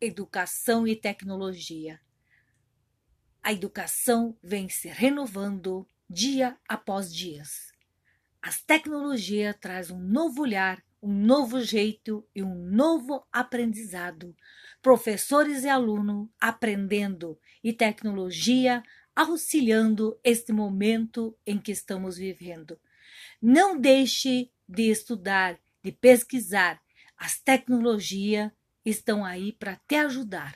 educação e tecnologia. A educação vem se renovando dia após dia. As tecnologias trazem um novo olhar, um novo jeito e um novo aprendizado. Professores e alunos aprendendo e tecnologia auxiliando este momento em que estamos vivendo. Não deixe de estudar, de pesquisar. As tecnologias estão aí para te ajudar.